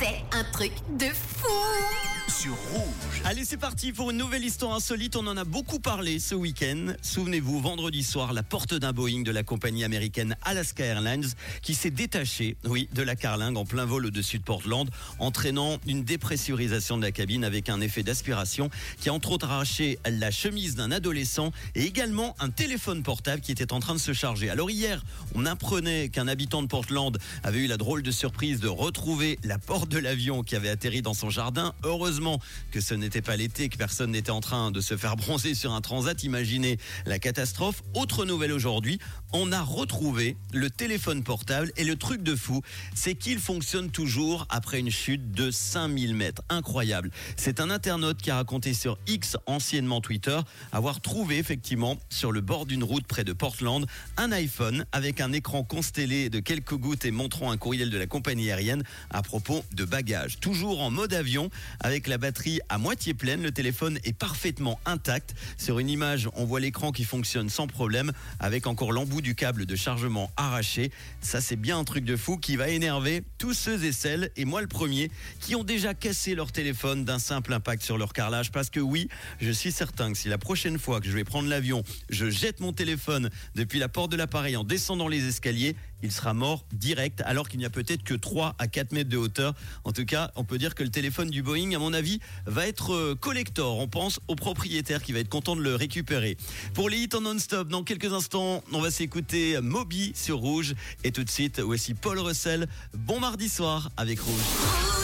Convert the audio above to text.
C'est un truc de fou Rouge. Allez, c'est parti pour une nouvelle histoire insolite. On en a beaucoup parlé ce week-end. Souvenez-vous, vendredi soir, la porte d'un Boeing de la compagnie américaine Alaska Airlines qui s'est détachée, oui, de la carlingue en plein vol au-dessus de Portland, entraînant une dépressurisation de la cabine avec un effet d'aspiration qui a entre autres arraché la chemise d'un adolescent et également un téléphone portable qui était en train de se charger. Alors hier, on apprenait qu'un habitant de Portland avait eu la drôle de surprise de retrouver la porte de l'avion qui avait atterri dans son jardin. Heureusement que ce n'était pas l'été, que personne n'était en train de se faire bronzer sur un transat. Imaginez la catastrophe. Autre nouvelle aujourd'hui, on a retrouvé le téléphone portable et le truc de fou, c'est qu'il fonctionne toujours après une chute de 5000 mètres. Incroyable. C'est un internaute qui a raconté sur X, anciennement Twitter, avoir trouvé effectivement sur le bord d'une route près de Portland un iPhone avec un écran constellé de quelques gouttes et montrant un courriel de la compagnie aérienne à propos de bagages. Toujours en mode avion avec la batterie à moitié pleine, le téléphone est parfaitement intact. Sur une image, on voit l'écran qui fonctionne sans problème avec encore l'embout du câble de chargement arraché. Ça, c'est bien un truc de fou qui va énerver tous ceux et celles, et moi le premier, qui ont déjà cassé leur téléphone d'un simple impact sur leur carrelage. Parce que oui, je suis certain que si la prochaine fois que je vais prendre l'avion, je jette mon téléphone depuis la porte de l'appareil en descendant les escaliers, il sera mort direct alors qu'il n'y a peut-être que 3 à 4 mètres de hauteur. En tout cas, on peut dire que le téléphone du Boeing, à mon avis, va être euh, collector. On pense au propriétaire qui va être content de le récupérer. Pour les hits en non-stop, dans quelques instants, on va s'écouter Moby sur Rouge. Et tout de suite, voici Paul Russell. Bon mardi soir avec Rouge.